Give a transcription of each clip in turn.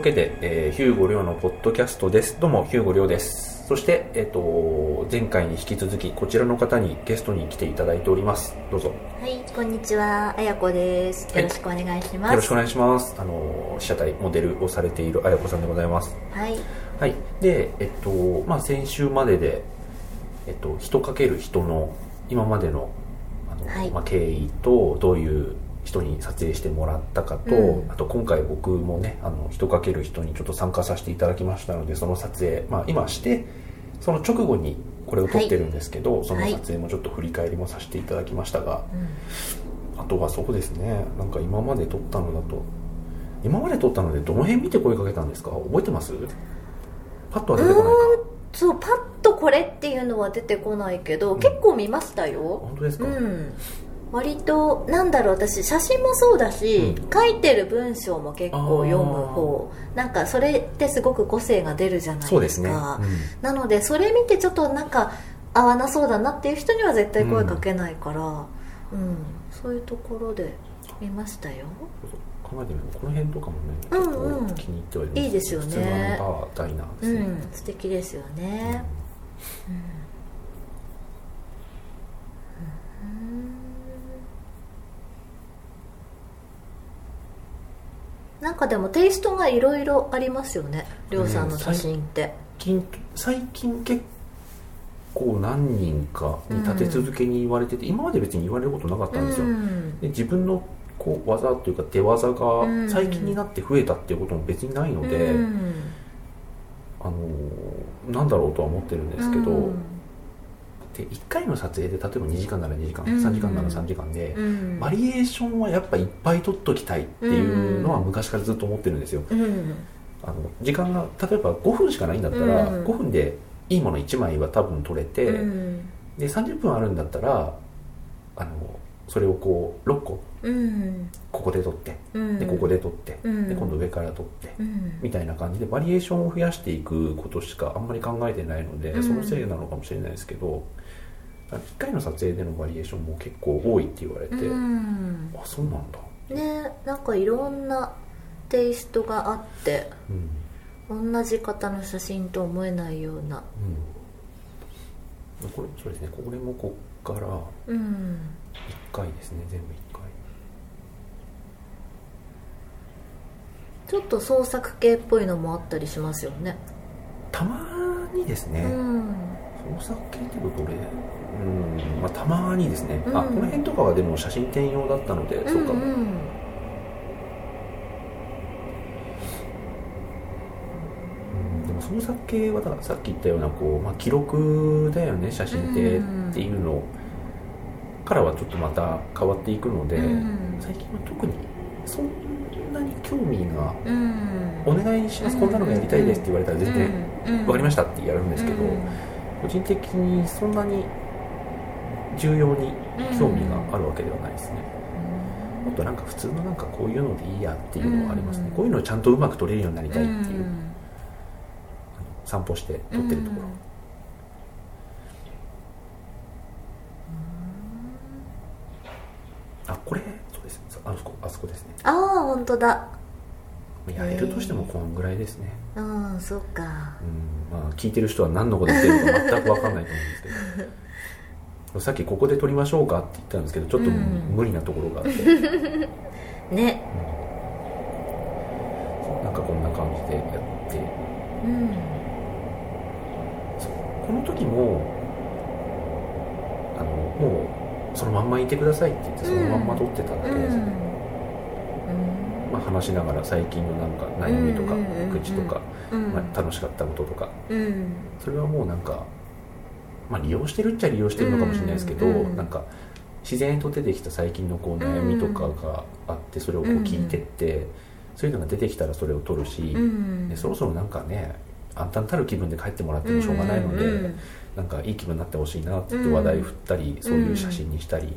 わけで、えー、ヒューゴリョウのポッドキャストです。どうも、ヒューゴリョウです。そして、えっ、と、前回に引き続き、こちらの方にゲストに来ていただいております。どうぞ。よはい、こんにちは、あやこです。はいよろしくお願いします。ろしくお願いします。あの、被写体モデルをされているあやこさんでございます。はい、はい。で、えっと、まあ、先週までで、えっと、人かける人の、今までの、あの、はいまあ、経緯と、どういう人に撮影してもらったかと、うん。あと今回僕もね、あの、人かける人にちょっと参加させていただきましたので、その撮影、まあ、今して、その直後にこれを撮ってるんですけど、その撮影もちょっと振り返りもさせていただきましたが、あとはそうですね、なんか今まで撮ったのだと、今まで撮ったのでどの辺見て声かけたんですか？覚えてます？パッとは出てこないか。そう、パッとこれっていうのは出てこないけど、ん。結構見ましたよ。本当ですか、うん。割と、なんだろう、私、写真もそうだし、う書いてる文章も結構読む方。なんか、それってすごく個性が出るじゃないですか。ね、うん。なのでそれ見てちょっとなんか合わなそうだなっていう人には絶対声かけないから、うん。そういうところで見ましたよ。考えてみるとこの辺とかもねうんうん。結構気に入ってはいるんいいですよね。ね、うん素敵ですよね、なんかでもテイストがいろいろありますよねりょうさんの写真って、最近最近結構何人かに立て続けに言われてて、今まで別に言われることなかったんですよ、うん。で自分のこう技というか手技がうん。最近になって増えたっていうことも別にないので、うん。あのーなんだろうとは思ってるんですけど、うんで1回の撮影で例えば2時間なら2時間、うん。3時間なら3時間で、うん。バリエーションはやっぱいっぱい撮っときたいっていうのは昔からずっと思ってるんですよ、うん。あの時間が例えば5分しかないんだったら、うん。5分でいいもの1枚は多分撮れて、うん。で30分あるんだったらあのそれをこう6個うん。ここで撮ってうん。でここで撮って、うん。で今度上から撮って、うん。みたいな感じでバリエーションを増やしていくことしかあんまり考えてないので、うん。そのせいなのかもしれないですけど1回の撮影でのバリエーションも結構多いって言われて、うん。あそうなんだ、ねなんかいろんなテイストがあってうん。同じ方の写真と思えないような。うん、これそうですね。これもこっからうん1回ですね。全部1回。ちょっと創作系っぽいのもあったりしますよね。たまにですね、うん創作系っていうとこれうん。まあたまにですね、うん。あこの辺とかはでも写真展用だったので、そうかも、ん。んうんでも創作系はだからさっき言ったようなこう、まあ、記録だよね写真ってうんっていうのからはちょっとまた変わっていくので、うん。最近は特にそんなに興味がうん「お願いしますこんなのがやりたいです」って言われたら全然「分かりました」ってやるんですけど、個人的にそんなに重要に興味があるわけではないですね、もっとなんか普通のなんかこういうのでいいやっていうのはありますね、うん。こういうのをちゃんとうまく撮れるようになりたいっていう、うん。散歩して撮ってるところ、あこれ？そうです。あそこあそこですね。ああ本当だやれるとしてもこんぐらいですね、うんそっか。うんまあ、聞いてる人は何のこと言ってるのか全く分かんないと思うんですけど。さっきここで撮りましょうかって言ったんですけどちょっとうん無理なところがあって、ね。なんかこんな感じでやって。うん。この時もあのもうそのまんまいてくださいって言ってそのまんま撮ってただけです、うんまあ、話しながら最近のなんか悩みとか愚痴とか、うん。まあ、楽しかったこととか。うん。それはもうなんか、まあ、利用してるっちゃ利用してるのかもしれないですけど、なんか自然と出てきた最近のこう悩みとかがあってそれをこう聞いてって、そういうのが出てきたらそれを取るし、うそろそろなんかね暗淡たる気分で帰ってもらってもしょうがないので、うんなんかいい気分になってほしいなって話題振ったり、そういう写真にしたり、うん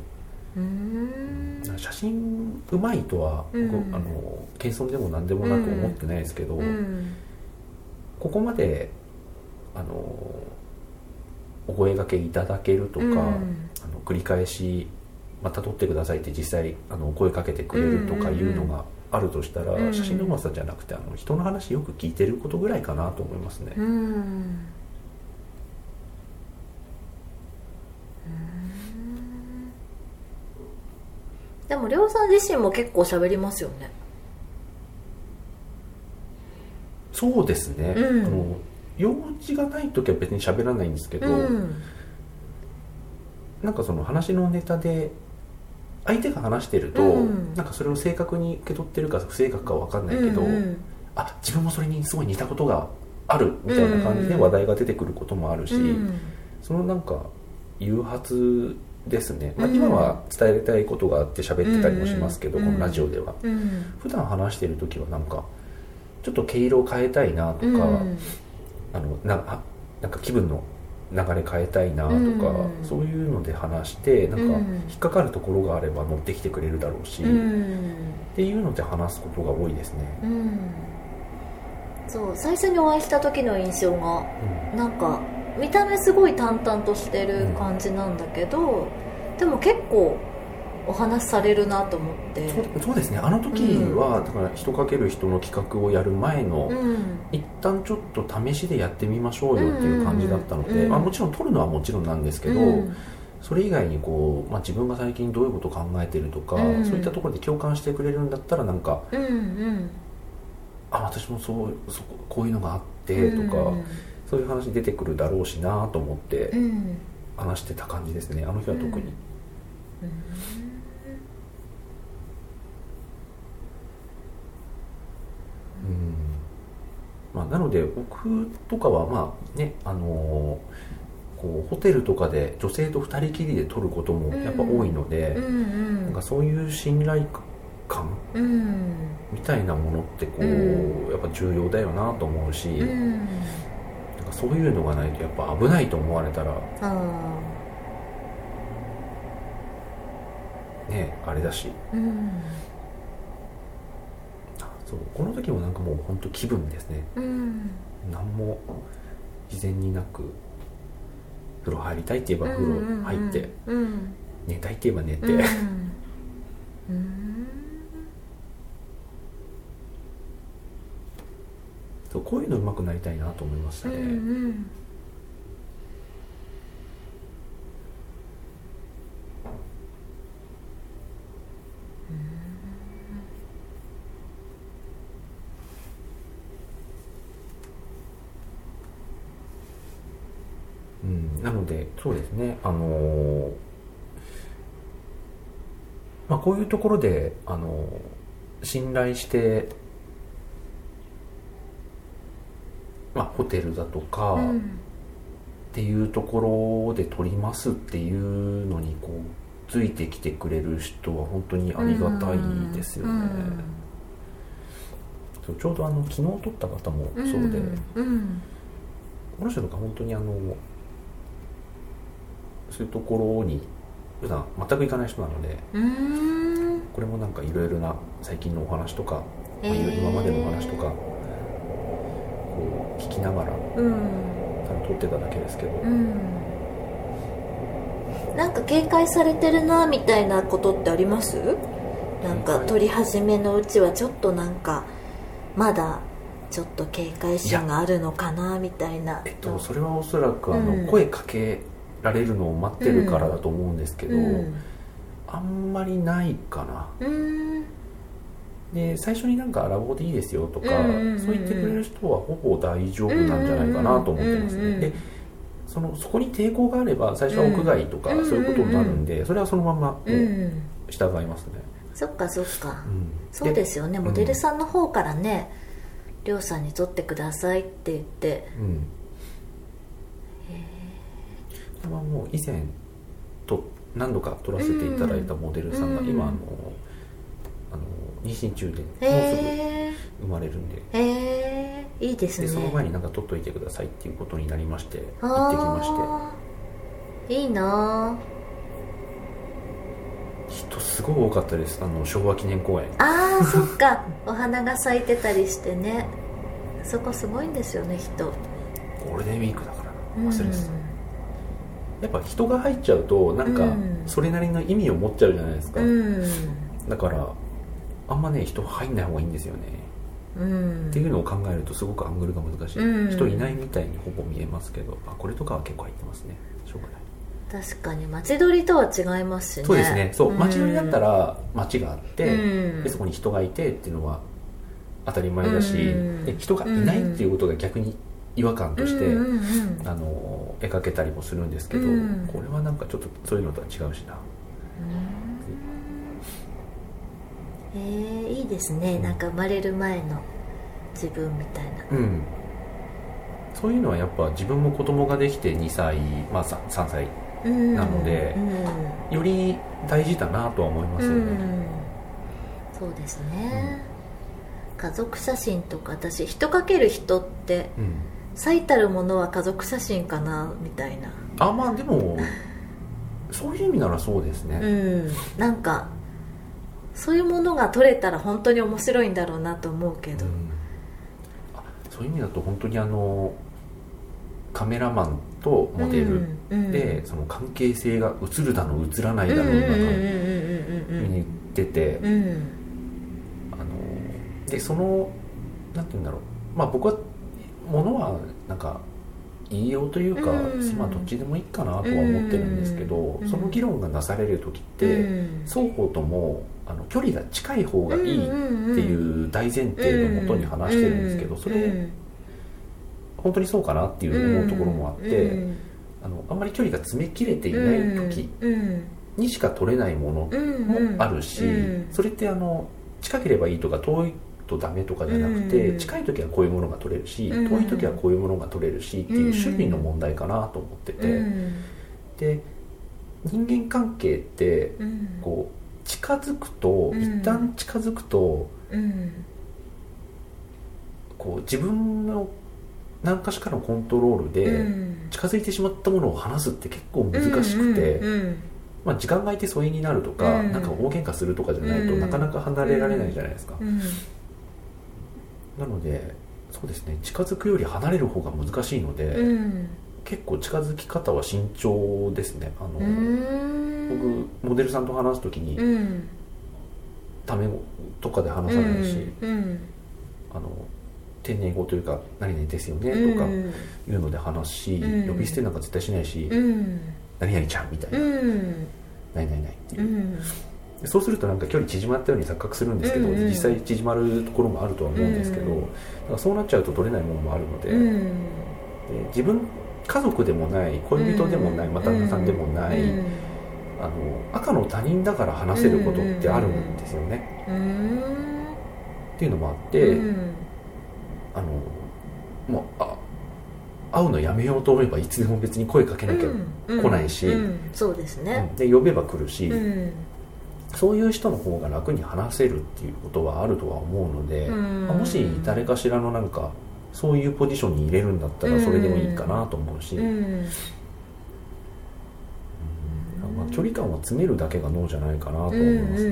写真うまいとは、うん。僕あの謙遜でも何でもなく思ってないですけど、うん。ここまであのお声掛けいただけるとか、うん。あの繰り返しまた撮ってくださいって実際あのお声かけてくれるとかいうのがあるとしたら、うん。写真のうまさじゃなくてあの人の話よく聞いてることぐらいかなと思いますね、うんでもりょうさん自身も結構喋りますよね。そうですね、うん。あの用事がない時は別に喋らないんですけど、うん。なんかその話のネタで相手が話してると、うん。なんかそれを正確に受け取ってるか不正確かわかんないけど、うんうん。あ自分もそれにすごい似たことがあるみたいな感じで話題が出てくることもあるし、うん。そのなんか誘発ですね、まあ、うん今は伝えたいことがあって喋ってたりもしますけど、うん。このラジオでは。うん。普段話してる時はなんかちょっと毛色を変えたいなとか、うん。あのなあなんか気分の流れ変えたいなとか、うん。そういうので話してなんかうん。引っかかるところがあれば乗ってきてくれるだろうし、うっんていうので話すことが多いですね、うん。そう最初にお会いした時の印象がうん。なんか見た目すごい淡々としてる感じなんだけど、でも結構お話しされるなと思って。そうですね。あの時は、だから人かける人の企画をやる前の、うん。一旦ちょっと試しでやってみましょうよっていう感じだったので、うん。うんうんまあ、もちろん撮るのはもちろんなんですけど、うん。それ以外にこう、まあ、自分が最近どういうことを考えてるとか、うん。そういったところで共感してくれるんだったらなんかうんうん。あ私もそうそここういうのがあってとか、そういう話出てくるだろうしなと思ってうん。うん話してた感じですね。あの日は特に、うん。うん。まあ、なので僕とかはまあねあのーこうホテルとかで女性と二人きりで撮ることもやっぱ多いので、うんうん。なんかそういう信頼感うん。みたいなものってこう、うん。やっぱ重要だよなと思うし、うんそういうのがないとやっぱ危ないと思われたらあねあれだし。ーうん。そうこの時もなんかもう本当気分ですね。うん。何も事前になく風呂入りたいって言えば風呂入って、うん寝たいって言えば寝て、うんうん そうこういうの上手くなりたいなと思いましたうね、ん。うん、なのでそうですね。あのーまあこういうところであのー信頼してまあホテルだとか、うんっていうところで撮りますっていうのにこうついてきてくれる人は本当にありがたいですよね、そうちょうどあの昨日撮った方もそうで、うんこの人とか本当にあのそういうところに普段全く行かない人なのでうん。これもなんかいろいろな最近のお話とか、まあえー今までのお話とか聞きながらうん。ただ撮ってただけですけど、うん。なんか警戒されてるなみたいなことってあります？なんか撮り始めのうちはちょっとなんかまだちょっと警戒心があるのかなみたいな。えっと、それはおそらくあの、うん。声かけられるのを待ってるからだと思うんですけど、うん。あんまりないかな。うんで最初になんかアラボでいいですよとか、うんうんうんうん。そう言ってくれる人はほぼ大丈夫なんじゃないかなと思ってますね、うんうんうんでそのそこに抵抗があれば最初は屋外とかうんそういうことになるんで、それはそのまま従いますね、そっかそっか。うん。そうですよね。うんモデルさんの方からねりょうさんに撮ってくださいって言って。うん。これはもう以前と何度か撮らせていただいたモデルさんがうん。今あの妊娠中でもうすぐへ生まれるんで。えへえいいですね。でその前になんか撮っといてくださいっていうことになりまして行ってきまして。いいな人すごい多かったです。あの昭和記念公園。ああーそっか。お花が咲いてたりしてね。そこすごいんですよね人。ゴールデンウィークだからうん忘れてた、やっぱ人が入っちゃうとなんかうん。それなりの意味を持っちゃうじゃないですか、うん。だからあんまね人入んない方がいいんですよね、うん。っていうのを考えるとすごくアングルが難しい、うん。人いないみたいにほぼ見えますけどあこれとかは結構入ってますね。しょうがない。確かに。街取りとは違いますしね。そうですね。そううん。街乗りだったら街があって、うん。でそこに人がいてっていうのは当たり前だし、うん。で人がいないっていうことが逆に違和感として、あの描けたりもするんですけど、うん。これはなんかちょっとそういうのとは違うしなえー、いいですね。なんか生まれる前の自分みたいな。うん。そういうのはやっぱ自分も子供ができて2歳、まあ、3, 3歳うん。なのでうん。より大事だなとは思いますよね、うん。そうですね、家族写真とか私人かける人ってうん。最たるものは家族写真かなみたいな。あまあでもそういう意味ならそうですね、うん。なんかそういうものが撮れたら本当に面白いんだろうなと思うけど、うん。あそういう意味だと本当にあのカメラマンとモデルで、その関係性が映るだの映らないだのなに行ってて、うあのでそのなんて言うんだろう。まあ僕はものはなんか言いようというか、うん。まあどっちでもいいかなとは思ってるんですけど、うん。その議論がなされる時って、うん。双方ともあの距離が近い方がいいっていう大前提のもとに話してるんですけど、それ本当にそうかなっていう思うところもあって、うんあのあんまり距離が詰め切れていない時うんにしか取れないものもあるし、うんそれってあの近ければいいとか遠いとダメとかじゃなくて、うん近い時はこういうものが取れるし、うん遠い時はこういうものが取れるしっていう種類の問題かなと思ってて、うん。で人間関係ってうん。こう近づくと、うん。一旦近づくとうん。こう自分の何かしかのコントロールで、うん。近づいてしまったものを話すって結構難しくて、うんうんまあ、時間が空いて疎遠になるとか、うん。なんか大喧嘩するとかじゃないと、うん。なかなか離れられないじゃないですか、うん。なのでそうですね近づくより離れる方が難しいので、うん結構近づき方は慎重ですね。あの、うん。僕モデルさんと話す時に、うん。タメ語とかで話さないし、うんあの丁寧語というか「何々ですよね」とかうんいうので話すし、うん。呼び捨てなんか絶対しないし「うん。何々ちゃん」みたいな。うん「何々ない」っていう。そうするとなんか距離縮まったように錯覚するんですけど、うんうん。実際縮まるところもあるとは思うんですけど、うん。だからそうなっちゃうと取れないものもあるので,、うん。で自分家族でもない恋人でもない、まあ旦那さんでもない、うん。あの赤の他人だから話せることってあるんですよね、うんっていうのもあって、うん。あのもうあ会うのやめようと思えばいつでも別に声かけなきゃうん。来ないし、うん。そうですね。で呼べば来るし、うん。そういう人の方が楽に話せるっていうことはあるとは思うので、もし誰かしらのなんかそういうポジションに入れるんだったらそれでもいいかなと思うし、うん。まあ、距離感を詰めるだけが脳じゃないかなと思うんいますね、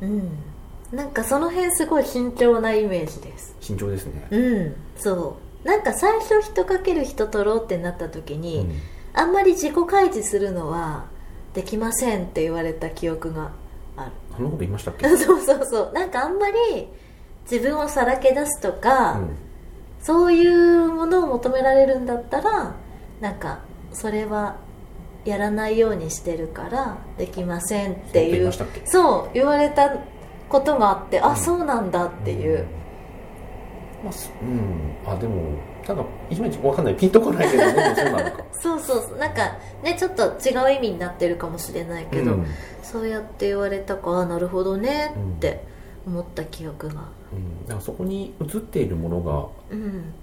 うんうんなんかその辺すごい慎重なイメージです。慎重ですね、うん。そう。なんか最初人かける人取ろうってなった時に、うん。あんまり自己開示するのはできませんって言われた記憶があそんなこと言いましたっけ、る そうそうそう。なんかあんまり自分をさらけ出すとか、うん。そういうものを求められるんだったらなんかそれはやらないようにしてるからできませんっていいうそう言われたことがあって、あうん。そうなんだっていう、まあすうん。あでもなんかいまいちわかんない。ピンとこないけどでもそうなのか。そうそうなんかねちょっと違う意味になってるかもしれないけど、うん。そうやって言われたかあなるほどねって思った記憶が。うん、だからそこに映っているものがうん。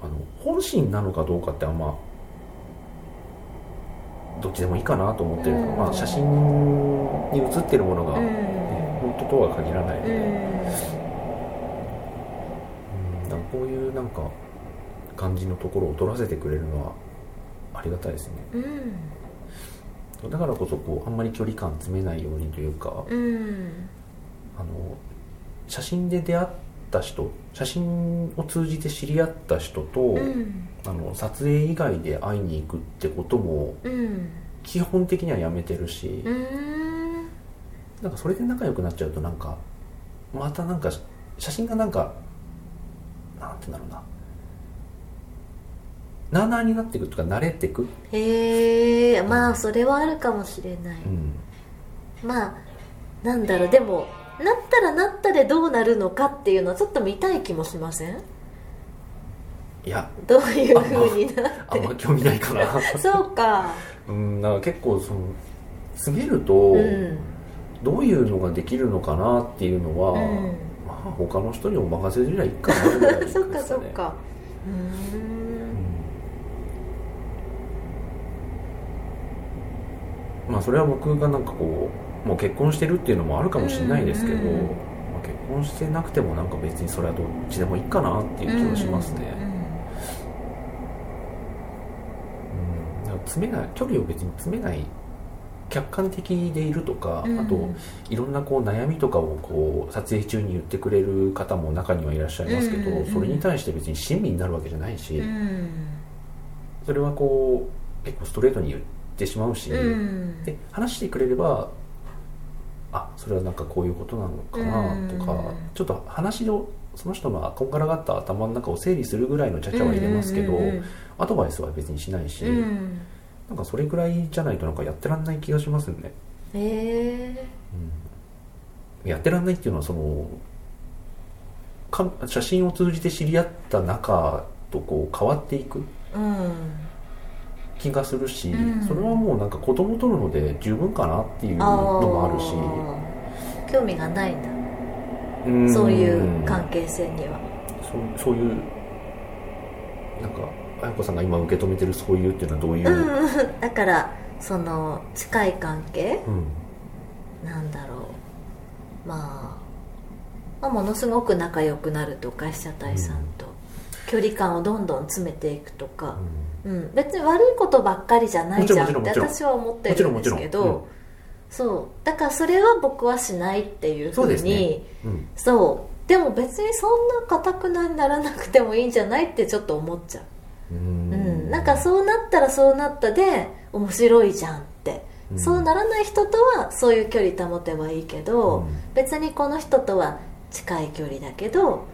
あの本心なのかどうかってあんまどっちでもいいかなと思ってる。から、うん。まあ、写真に写ってるものが、うん。ね本当とは限らないので、うん。うん。こういうなんか感じのところを取らせてくれるのはありがたいですね。うん。だからこそこうあんまり距離感詰めないようにというか、うんあの写真で出会った人写真を通じて知り合った人と、うん。あの撮影以外で会いに行くってこともうん。基本的にはやめてるし、うん。なんかそれで仲良くなっちゃうとなんかまたなんか写真がなんかなんて言うんだろうな。なあなあになっていくとか慣れていく、へえまあそれはあるかもしれない、うん、まあなんだろう。でもなったらなったでどうなるのかっていうのはちょっと見たい気もしません？いや。どういう風になって。あんま興味ないかな。そうか。うんなんか結構その詰めると、うん。どういうのができるのかなっていうのは、うん。まあ他の人にお任せすりゃいいかなぐらいです そっかそっか。うん。まあそれは僕がなんかこうもう結婚してるっていうのもあるかもしれないですけど、まあ、結婚してなくてもなんか別にそれはどっちでもいいかなっていう気はしますね、うんだから詰めない距離を別に詰めない客観的でいるとか、うんあといろんなこう悩みとかをこう撮影中に言ってくれる方も中にはいらっしゃいますけど、それに対して別に親身になるわけじゃないし、うん。それはこう結構ストレートに言ってしまうし、うん。で話してくれればあそれはなんかこういうことなのかなとか、うんちょっと話をその人のこんがらがった頭の中を整理するぐらいのちゃちゃは入れますけど、うんうんうんアドバイスは別にしないし、うん。なんかそれぐらいじゃないとなんかやってらんない気がしますよね、へえ。やってらんないっていうのはそのか写真を通じて知り合った仲とこう変わっていく。うん気がするし、うん。それはもうなんか子供取るので十分かなっていうのあもあるし、ー。興味がないんだ。うん。そういう関係性には。そうそういうなんか綾子さんが今受け止めてるそういうっていうのはどういう、うん。だからその近い関係？うん。なんだろう、まあ、まあものすごく仲良くなるとか被写体さんと、距離感をどんどん詰めていくとか、うん、別に悪いことばっかりじゃないじゃんって私は思ってるんですけど、そう。だからそれは僕はしないっていうふそううにそう。でも別にそんなかたくなにならなくてもいいんじゃないってちょっと思っちゃう、うん。うん、なんかそうなったらそうなったで面白いじゃんって、うん。そうならない人とはそういう距離保てばいいけど、うん。別にこの人とは近い距離だけど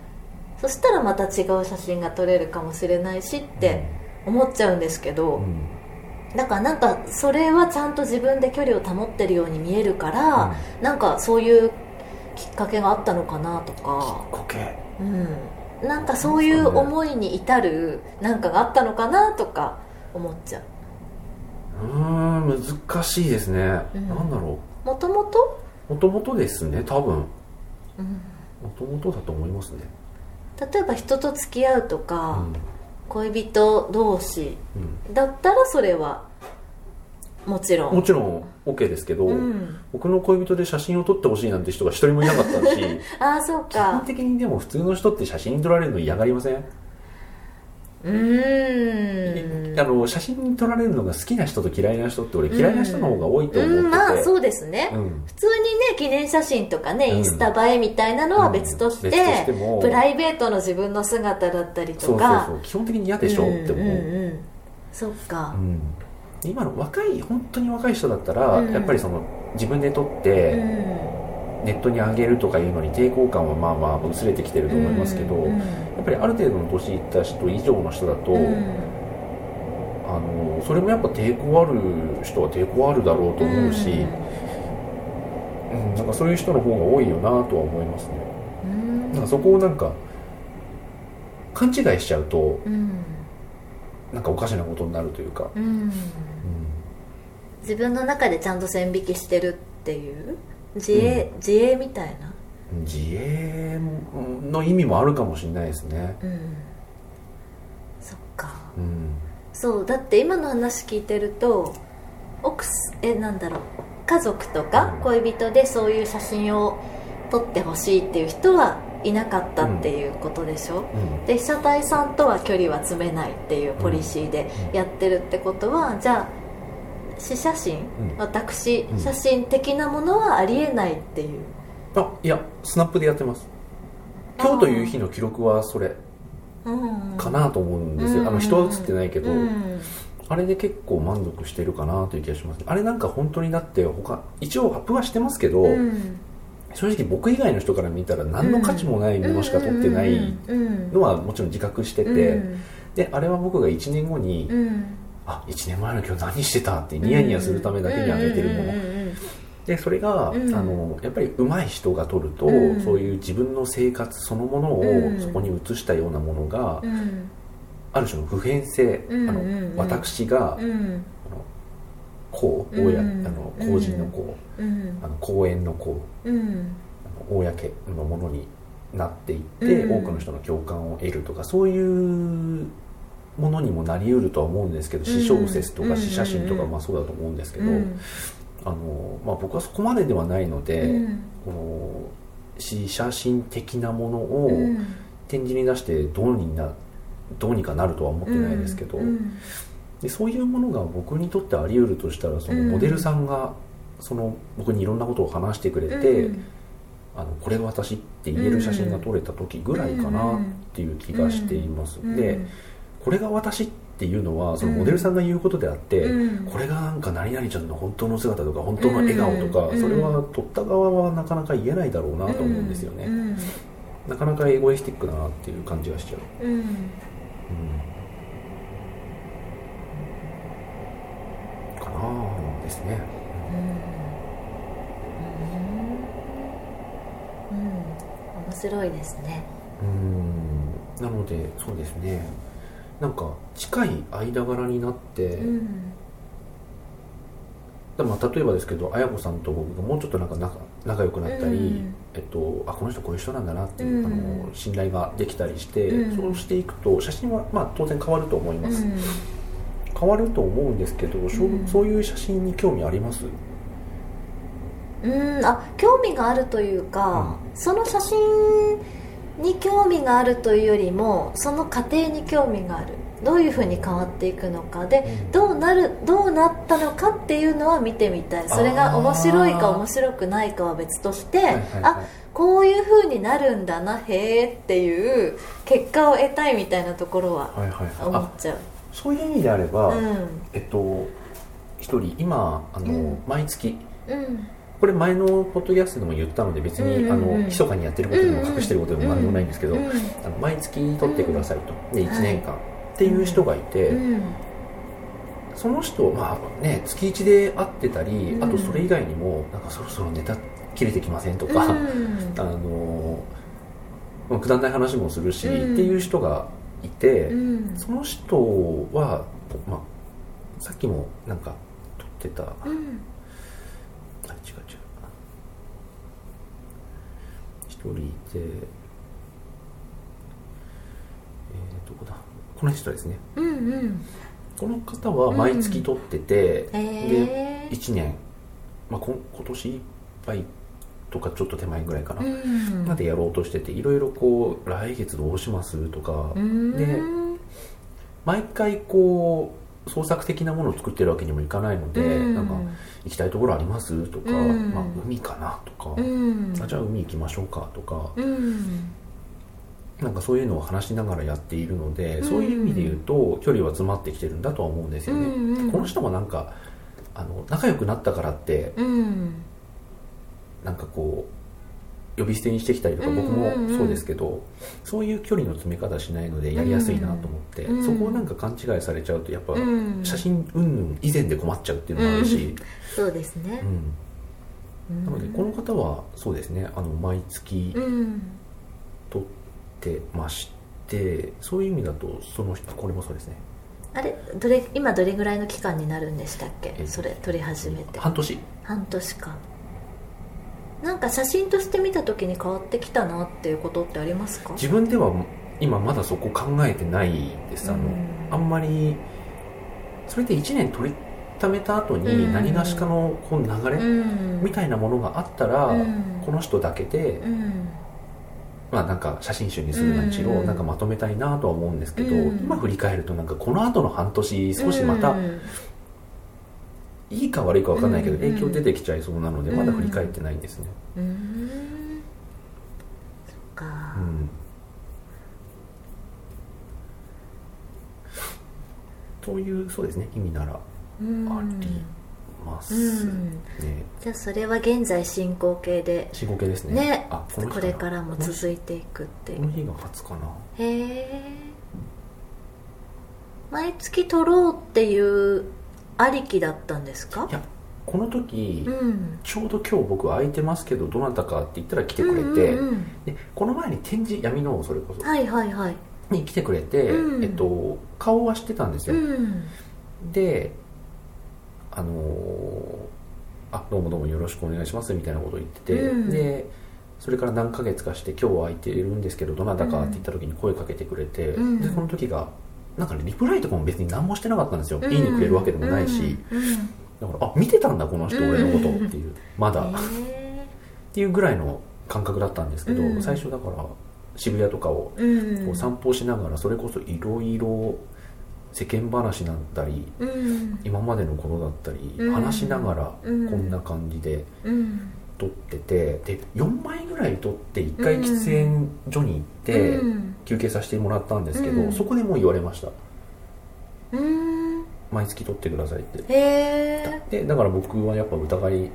そしたらまた違う写真が撮れるかもしれないしって思っちゃうんですけど、うん。だからなんかそれはちゃんと自分で距離を保ってるように見えるから、なんかそういうきっかけがあったのかなとか、コケうん、なんかそういう思いに至るなんかがあったのかなとか思っちゃう。うーん難しいですね、うん。なんだろもともとう。もともとですね多分。うん。もともとだと思いますね例えば人と付き合うとか、うん。恋人同士うん。だったらそれはもちろん。もちろん OK ですけど、うん、僕の恋人で写真を撮ってほしいなんて人が一人もいなかったし ああそう基本か的にでも普通の人って写真撮られるの嫌がりません？うーん。あの写真に撮られるのが好きな人と嫌いな人って俺嫌いな人の方が多いと思ってて、うんまあそうですね、うん。普通にね記念写真とかね、うん。インスタ映えみたいなのは別として,、しても。プライベートの自分の姿だったりそうそうとかそう。基本的に嫌でしょって思う、んうんうんそっか。うん。今の若い本当に若い人だったら、うん。やっぱりその自分で撮っうて、んネットに上げるとかいうのに抵抗感はまあまあ薄れてきてると思いますけど、うんやっぱりある程度の年いった人以上の人だと、うん。あのそれもやっぱ抵抗ある人は抵抗あるだろうと思うし、うんなんかそういう人の方が多いよなとは思いますね。うん。なんかそこをなんか勘違いしちゃうとうん。なんかおかしなことになるというか、うん。うん。自分の中でちゃんと線引きしてるっていう自衛、自衛みたいな？自衛の意味もあるかもしれないですね。うん。そっか。うん。そうだって今の話聞いてると奥すえなんだろう。家族とかうん。恋人でそういう写真を撮ってほしいっていう人はいなかったっていうことでしょ、うん。で被写体さんとは距離は詰めないっていうポリシーでうん。やってるってことはじゃあ私写真、うん。私うん。写真的なものはありえないっていう。あいやスナップでやってます。今日という日の記録はそれ。うんかなと思うんですよ、あの人は写ってないけど、うん。あれで結構満足してるかなという気がしますあれなんか本当にだって他一応アップはしてますけど、うん。正直僕以外の人から見たら何の価値もないものしか撮ってないのはもちろん自覚してて、うんであれは僕が1年後に、うんあ1年前の今日何してた？ってニヤニヤするためだけに上げてるもの、でそれが、うん。あのやっぱり上手い人が撮ると、うん。そういう自分の生活そのものをうん。そこに映したようなものが、うん。ある種の普遍性、うんあの私が、うん。あの公うん親、あの公人の公、うん。あの公園の公うん。あの公のものになっていって、うん。多くの人の共感を得るとかそういうものにもなりうるとは思うんですけど詩小説とうん。か詩写真とかうんまあそうだと思うんですけど、うん。あのまあ、僕はそこまでではないので、うん。この詩写真的なものをうん。展示に出してどうになどうにかなるとは思ってないですけど、うん。でそういうものが僕にとってあり得るとしたらそのうん。モデルさんがその僕にいろんなことを話してくれて、うん。あのこれが私って言える写真が撮れた時ぐらいかなっていう気がしています、うん。でこれが私っていうのはそのモデルさんが言うことであって、うん。これがなんか何々ちゃんの本当の姿とか本当の笑顔とか、うん。それは撮った側はなかなか言えないだろうなと思うんですよね、うん。なかなかエゴイスティックだなっていう感じがしちゃう、うん。うん。かなですね。うん。面白いですね。うん。なのでそうですねなんか近い間柄になって、うん。でまあ、例えばですけど綾子さんと僕がもうちょっとなんか仲仲良くなったり、うん。えっと、あこの人こういう人なんだなっていう、うん。あの信頼ができたりして、うん。そうしていくと写真は、まあ、当然変わると思います、うん。変わると思うんですけど、そういう写真に興味あります？うん。あ興味があるというか、その写真に興味があるというよりもその過程に興味がある。どういうふうに変わっていくのかで、うん。どうなるどうなったのかっていうのは見てみたい。それが面白いか面白くないかは別として、はいはいはい。あこういうふうになるんだなへえっていう結果を得たいみたいなところははいはいはい。あ思っちゃう、そういう意味であれば、うん。えっと一人今あの、うん。毎月うんこれ前のポッドキャストでも言ったので別に、あの密かにやってることでも隠してることでも何でもないんですけど、うん。あの毎月取ってくださいと。で1年間、はっていう人がいて、うん。その人まあね月1で会ってたり、うん。あとそれ以外にもなんかそろそろネタ切れてきませんとか、うん。あのまあくだらない話もするし、うん。っていう人がいて、うん。その人は、まあ、さっきもなんか撮ってた、あ違ううん違う一人いてえー、どこだ？この人ですね。うんうん。この方は毎月撮ってて、へでえ1年、まあ、こん今年いっぱいとかちょっと手前ぐらいかな、うん。までやろうとしてていろいろこう来月どうしますとか、うん。で毎回こう創作的なものを作ってるわけにもいかないので、うん。なんか行きたいところあります？とか、うん。まあ、海かな？とか、うん。あじゃあ海行きましょうか？とか、うん。なんかそういうのを話しながらやっているので、うん。そういう意味で言うと距離は詰まってきてるんだとは思うんですよね、うんうんこの人もなんかあの仲良くなったからってうん。なんかこう呼び捨てにしてきたりとかうん僕もうん。うんそうですけど、そういう距離の詰め方しないのでやりやすいなと思って、うん。そこをなんか勘違いされちゃうとやっぱうん。写真云々以前で困っちゃうっていうのもあるし、そうですね。うん。なのでこの方はそうですねあの毎月うん。撮ってましてそういう意味だとその人これもそうですね。あれ？どれ今どれぐらいの期間になるんでしたっけ？えそれ撮り始めて。半年？半年間なんか写真として見た時に変わってきたなっていうことってありますか？自分では今まだそこ考えてないです。あの、うん。あんまりそれで1年取りためた後うにん。何がしかのこの流れ、うん。みたいなものがあったら、うん。この人だけで、うん。まあなんか写真集にするなんちろ、うん。なんかまとめたいなとは思うんですけど、うん。今振り返るとなんかこの後の半年少しまた、うんいいか悪いか分かんないけどうん影響出てきちゃいそうなのでうんまだ振り返ってないんですね、うん。そっか。うん。というそうですね。意味ならうん。ありますうん。ね、じゃあそれは現在進行形で。進行形ですね。ね。あここれからも続いていくっていう。この日が初かな。へえ毎月取ろうっていうありきだったんですか？いやこの時、うん。ちょうど今日僕空いてますけどどなたかって言ったら来てくれて、うんうんうん。でこの前に展示闇のそれこそはいはいはい。に来てくれて、うん。えっと、顔は知ってたんですうよ、ん。であのーあどうもどうもよろしくお願いしますみたいなことを言ってて、うん。でそれから何ヶ月かして今日は空いてるんですけどどなたかって言った時に声かけてくれて、うん。でこの時がなんかねリプライとかも別に何もしてなかったんですよ、いいねくれるわけでもないし、うん。うん。だからあ見てたんだこの人俺のことっていう。まだ、っへていうぐらいの感覚だったんですけど、うん。最初だから渋谷とかをこう散歩しながらそれこそいろいろ世間話なんだりうん。今までのことだったりうん。話しながらこうん。んな感じでうん撮っててで4枚ぐらい撮って1回喫煙所に行ってうん。休憩させてもらったんですけうん。どそこでもう言われました。うん。毎月撮ってくださいって。へえでだから僕はやっぱ疑い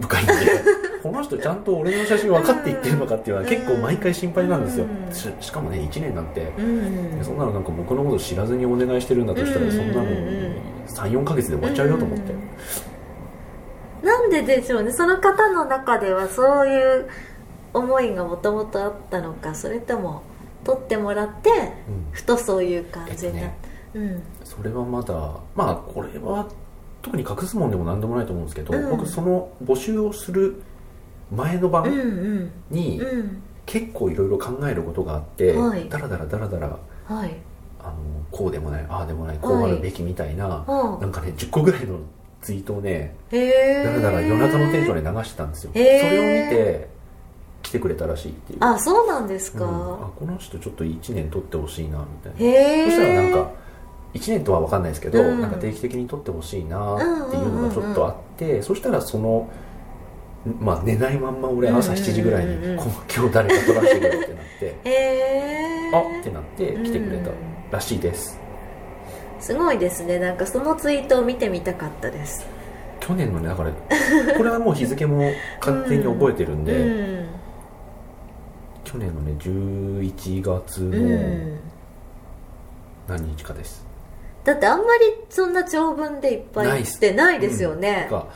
深いんで この人ちゃんと俺の写真分かっていってるのかっていうのは結構毎回心配なんですよ。うん。ししかもね1年なんてうんそんなのなんか僕のこと知らずにお願いしてるんだとしたらそんなのうんうん。うん34ヶ月で終わっちゃうよと思ってなんででしょうね。その方の中ではそういう思いがもともとあったのかそれとも取ってもらってうん。ふとそういう感じになっえった、うん。それはまだまあこれは特に隠すもんでも何でもないと思うんですけど、うん。僕その募集をする前のうんう晩ん。にうん。結構いろいろ考えることがあって、はい。だらだらだらだらはい。あのこうでもないああでもないこうあるべきみたいな、はなんかね10個ぐらいのツイートをねえだらだら夜中のテンションで流してたんですよ、それを見て来てくれたらしいっていう。あそうなんですか、うん。あこの人ちょっと1年取ってほしいなみたいな。そしたらなんか1年とは分かんないですけど、うん。なんか定期的に取ってほしいなっていうのがちょっとあって、そしたらそのまあ寝ないまんま俺朝7時ぐらいに、今日誰か取らせてくれってなってへえあってなって来てくれたらしいです、すごいですね。なんかそのツイートを見てみたかったです。去年のねだからこれはもう日付も完全に覚えてるんで、うん。去年のね11月うのん。何日かです、だってあんまりそんな長文でいっぱいってないですよね、が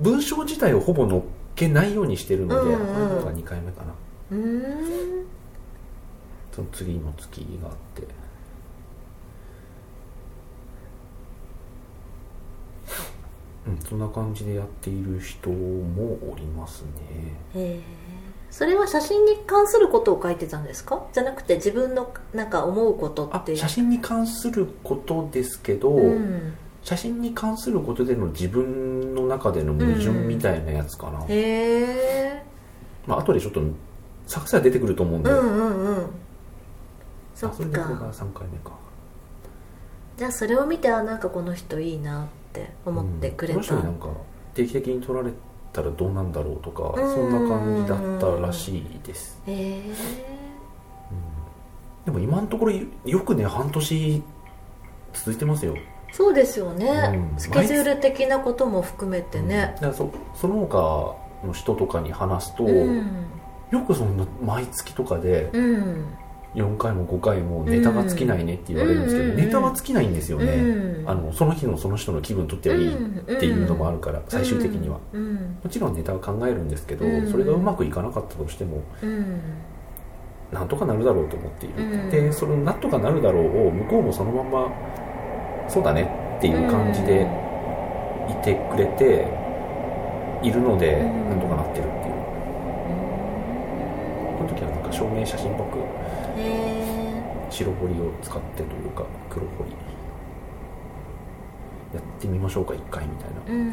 文章自体をほぼ載っけないようにしてるので、うんうん。これのが2回目かな。うーん。その次の月があってうん。そんな感じでやっている人もおりますね。へえそれは写真に関することを書いてたんですか？じゃなくて自分のなんか思うことあって。写真に関することですけど、うん、写真に関することでの自分の中での矛盾みたいなやつかな、へえまあ後でちょっと作者出てくると思うんで、うんうんうん。そっあそれがか3回目か。じゃあそれを見てあなんかこの人いいなって思ってくれうん。こた、の人になんか定期的に撮られたらどうなんだろうとかうん。そんな感じだったらしいです。へえでも今のところよくね半年続いてますよ。そうですよね、うん。スケジュール的なことも含めてうん。ねだからそその他の人とかに話すと、うん。よくそんな毎月とかでうん4回も5回もネタが尽きないねって言われるんですけど、うん。ネタは尽きないんですよね、うん。あのその日のその人の気分にとってはいいっていうのもあるから、最終的には、うん。もちろんネタは考えるんですけど、うん。それがうまくいかなかったとしてもうん。なんとかなるだろうと思っている、うん。でそのなんとかなるだろうを向こうもそのままそうだねっていう感じでいてくれているので、うん。なんとかなってるっていう。この時はなんか証明写真っぽくへえ白彫りを使ってというか黒彫りやってみましょうか一回みたいな。うん。な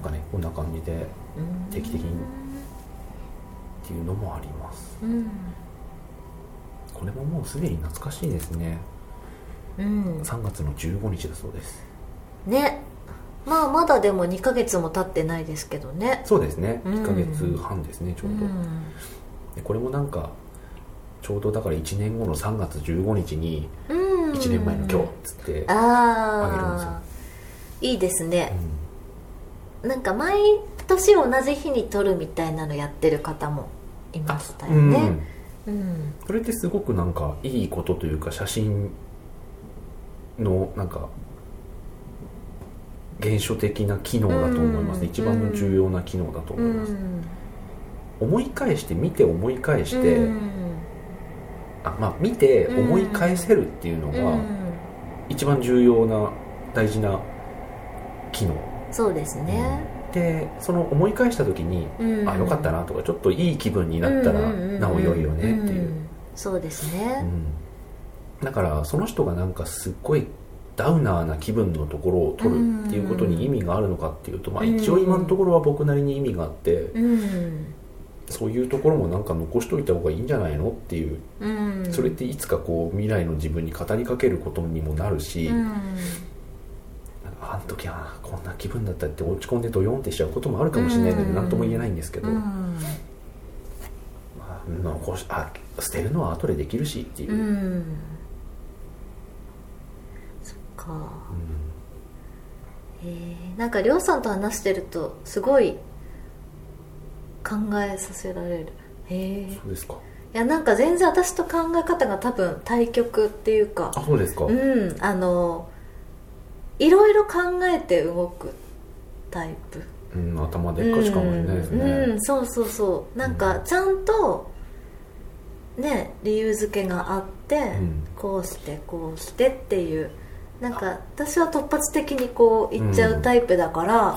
んかねこんな感じでうん定期的に。っていうのもあります。うん。これももうすでに懐かしいですね。うん。3月の15日だそうです。ね。まあまだでも2ヶ月も経ってないですけどね。そうですね。うん。1ヶ月半ですねちょうど、うんでこれもなんかちょうどだから1年後の3月15日にうん。1年前の今日っつって、ああげるんですよ。あいいですね。う、ん。なんか毎年同じ日に撮るみたいなのやってる方もいましたようん。ねうん。それってすごくなんかいいことというか写真のなんか原初的な機能だと思いますね、うん。一番重要な機能だとう思います、ん思い返して見て思い返して、うん。あまあ見て思い返せるっていうのがうん。一番重要な大事な機能。そうですね、でその思い返した時に、うん。あよかったなとかちょっといい気分になったらなお良いよねっていう、ん。そうですうね、ん。だからその人がなんかすっごいダウナーな気分のところを取るっていうことに意味があるのかっていうと、まあ、一応今のところは僕なりに意味があって、うんそういうところもなんか残しといた方がいいんじゃないのっていう、うん。それっていつかこう未来の自分に語りかけることにもなるし、うん。なんかあの時はこんな気分だったって落ち込んでドヨンってしちゃうこともあるかもしれないのでうん。何とも言えないんですけど、うん。まあ、残しあ捨てるのは後でできるしっていう。う、ん。そっか。へえなんかりょうさんと話してるとすごい考えさせられる。へえ。いそうですか。やなんか全然私と考え方が多分対極っていうか。あそうですか、うんあのいろいろ考えて動くタイプ。うん、頭でっかちかもしれないですね、うんうんそうそうそう。なんかちゃんとね理由付けがあって、ん。こうしてこうしてっていう。なんか私は突発的にこう言っちゃうタイプだからう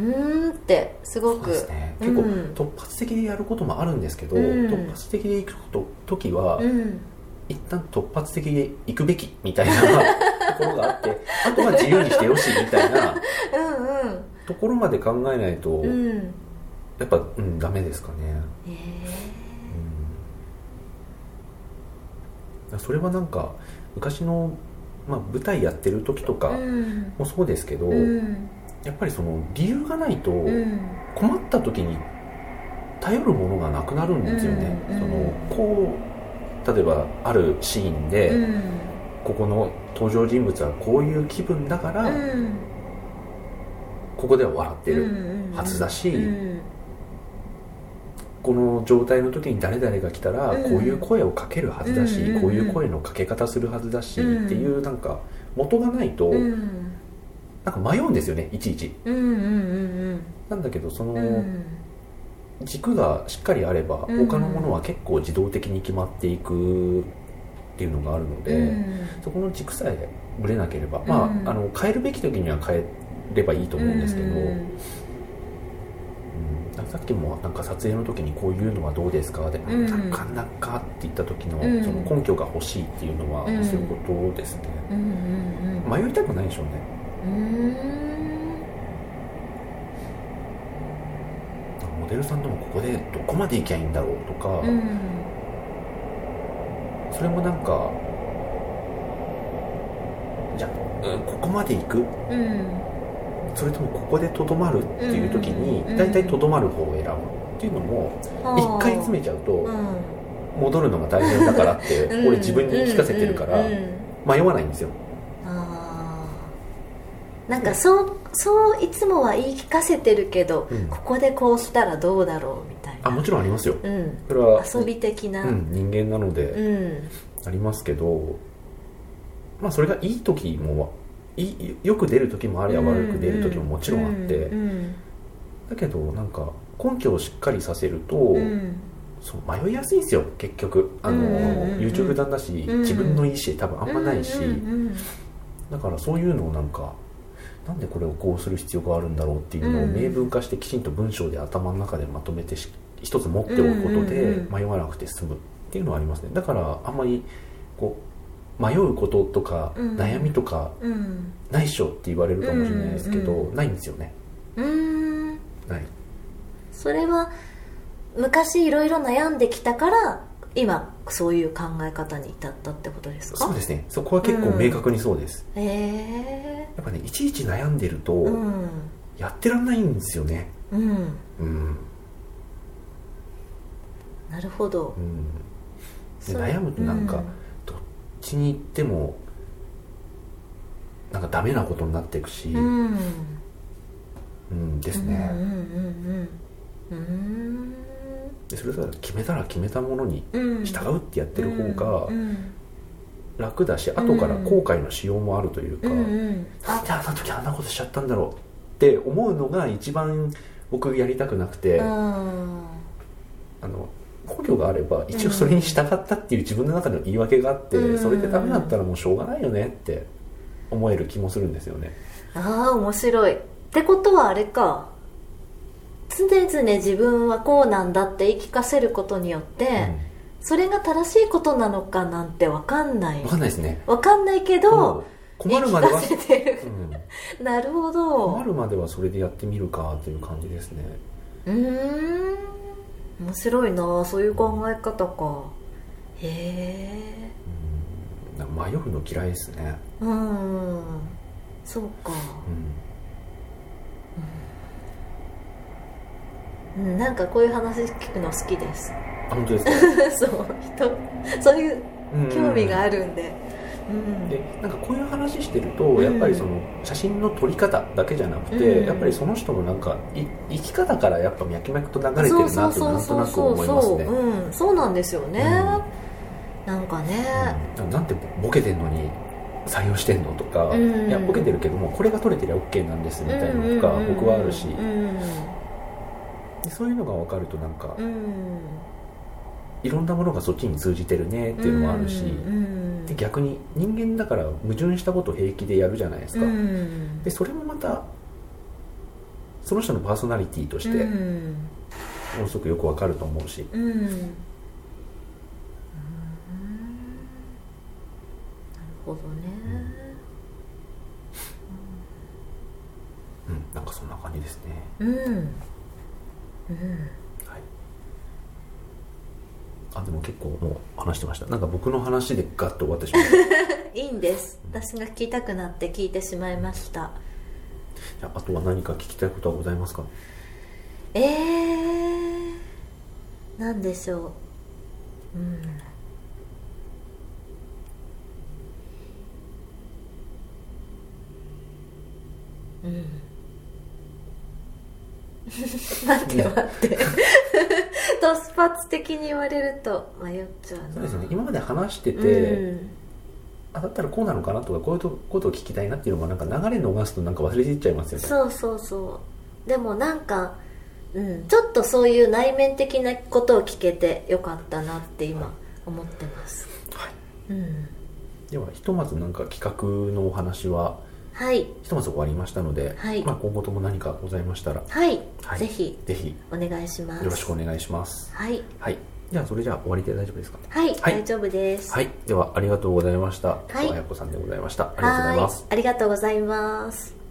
ーんってすごく。ね。結構うん。突発的でやることもあるんですけど、うん。突発的で行くと時は、うん。一旦突発的で行くべきみたいな ところがあってあとは自由にしてよしみたいなうんところまで考えないと、うん。うんやっぱ、うん、ダメですかね、へうん、それはなんか昔の、まあ、舞台やってる時とえかうん。もそうですけど、うんやっぱりその理由がないとうん。困った時に頼るものがなくなるんですよね、うんそのこう例えばあるシーンで、うん。ここの登場人物はこういう気分だから、うん。ここでは笑ってる、うんはずだしうんこの状態の時に誰々が来たらうん。こういう声をかけるはずだし、うん。こういう声のかけ方するはずだし、うん。っていうなんか元がないと、うんなんか迷うんですよねいちいち。うんうんうんなんだけどその、うん。軸がしっかりあればうん。他のものは結構自動的に決まっていくっていうのがあるので、うん。そこの軸さえぶれなければ、まうん。ああの変えるべき時には変えればいいと思うんですけど、うんうんさっきもなんか撮影の時にこういうのはどうですかで、うん。なかなかって言った時のうん。その根拠が欲しいっていうのはうん。そういうことですね、うんうん迷いたくないでしょうね。うんモデルさんともここでどこまで行きゃいいんだろうとか、うん。それもなんかじゃあ、うんここまで行く？うん。それともここでとどまるっていう時にうん大体とどまる方を選ぶっていうのも一回詰めちゃうとうん。戻るのが大変だからってうん。俺自分に言い聞かせてるから迷わないんですよなんかそうそういつもは言い聞かせてるけど、うん。ここでこうしたらどうだろうみたいな。あもちろんありますよ。うん。それは遊び的な。うん、人間なのうでん。ありますけどまあそれがいい時もいいよく出る時もありゃ悪く出る時ももちろんあってうんだけどなんか根拠をしっかりさせると、うん。そう迷いやすいんですよ結局。あの、うんうんうんうん。優柔不断だし、うん。自分の意思多分あんまないし、だからそういうのをなんかなんでこれをこうする必要があるんだろうっていうのをうん。明文化してきちんと文章で頭の中でまとめてし一つ持っておくことで迷わなくて済むっていうのはありますね。だからあんまりこう迷うこととかうん悩みとかうんないっしょって言われるかもしれないですけど、ないんですよね。うん。ない。それは昔いろいろ悩んできたから今そういう考え方に至ったってことですか？そうですね。そこは結構明確にそうです、へえやっぱねいちいち悩んでると、うん。やってらんないんですよね。うん。うん、なるほど。うん、悩むとなんか、うんどっちに行ってもなんかダメなことになっていくし、うん。うんですね、うんうんうんうん。でそれぞれ決めたら決めたものにうん。従うってやってる方がうんうん。楽だし、後から後悔のしようもあるというか、うんうん。なんであんな時あんなことしちゃったんだろうって思うのが一番僕やりたくなくて、うん。あの根拠があれば一応それに従ったっていう自分の中での言い訳があって、うん。それでダメだったらもうしょうがないよねって思える気もするんですよね。ああ面白い。ってことはあれか常々自分はこうなんだって言い聞かせることによって、それが正しいことなのかなんて分かんない。分かんないですね。分かんないけもどう困るまでは、うん。なるほ困どるまではそれでやってみるかという感じですね。うーん。面白いなそういう考え方か。へえ。迷うの嫌いですね。うん。そうか。うん。うんなんかこういう話聞くの好きです。あ本当ですか？そう人そういううん興味があるんで。うん。でなんかこういう話してると、うん。やっぱりその写真の撮り方だけじゃなくて、うん。やっぱりその人のなんかい生き方からやっぱ脈々と流れてるそうなそうそうってなんとなくそうそう思いますね。そう、うん、そうなんですよね、なんかね、うん。なんでボケてんのに採用してんのとか、うん。いやボケてるけどもこれが取れてりゃ OK なんですみたいなのとかうん。僕はあるし、うんでそういうのが分かるとなんか、うん。いろんなものがそっちに通じてるねっていうのもあるし、うんで逆に人間だから矛盾したことを平気でやるじゃないですか、うん。でそれもまたその人のパーソナリティとしてうん。ものすごくよくわかると思うし、ほどね。うん、なんかそんな感じですね、うんうんはい、あでも結構もう話してました。なんか僕の話でガッと終わってしまった いいんです。私が聞きたくなって聞いてしまいました。じゃああとは何か聞きたいことはございますか？えー、なんでしょう。うん。うん 待って待って。突発的に言われると迷っちゃうな。そうですね。今まで話してて、うん。あだったらこうなのかなとかこういうことを聞きたいなっていうのもなんか流れ逃すとなんか忘れていっちゃいますよね。そうそうそう。でもなんか、うん、ちょっとそういう内面的なことを聞けてよかったなって今思ってます。はい、うん。ではひとまずなんか企画のお話ははい。ひとまず終わりましたので、はい。まあ、今後とも何かございましたら、はい、はい。ぜひぜひお願いします。よろしくお願いします。はい。はい。じゃあそれじゃあ終わりで大丈夫ですか？はい、はい。大丈夫です。はい。ではありがとうございました。い。あやこさんでございました。ありがとうございます。ありがとうございます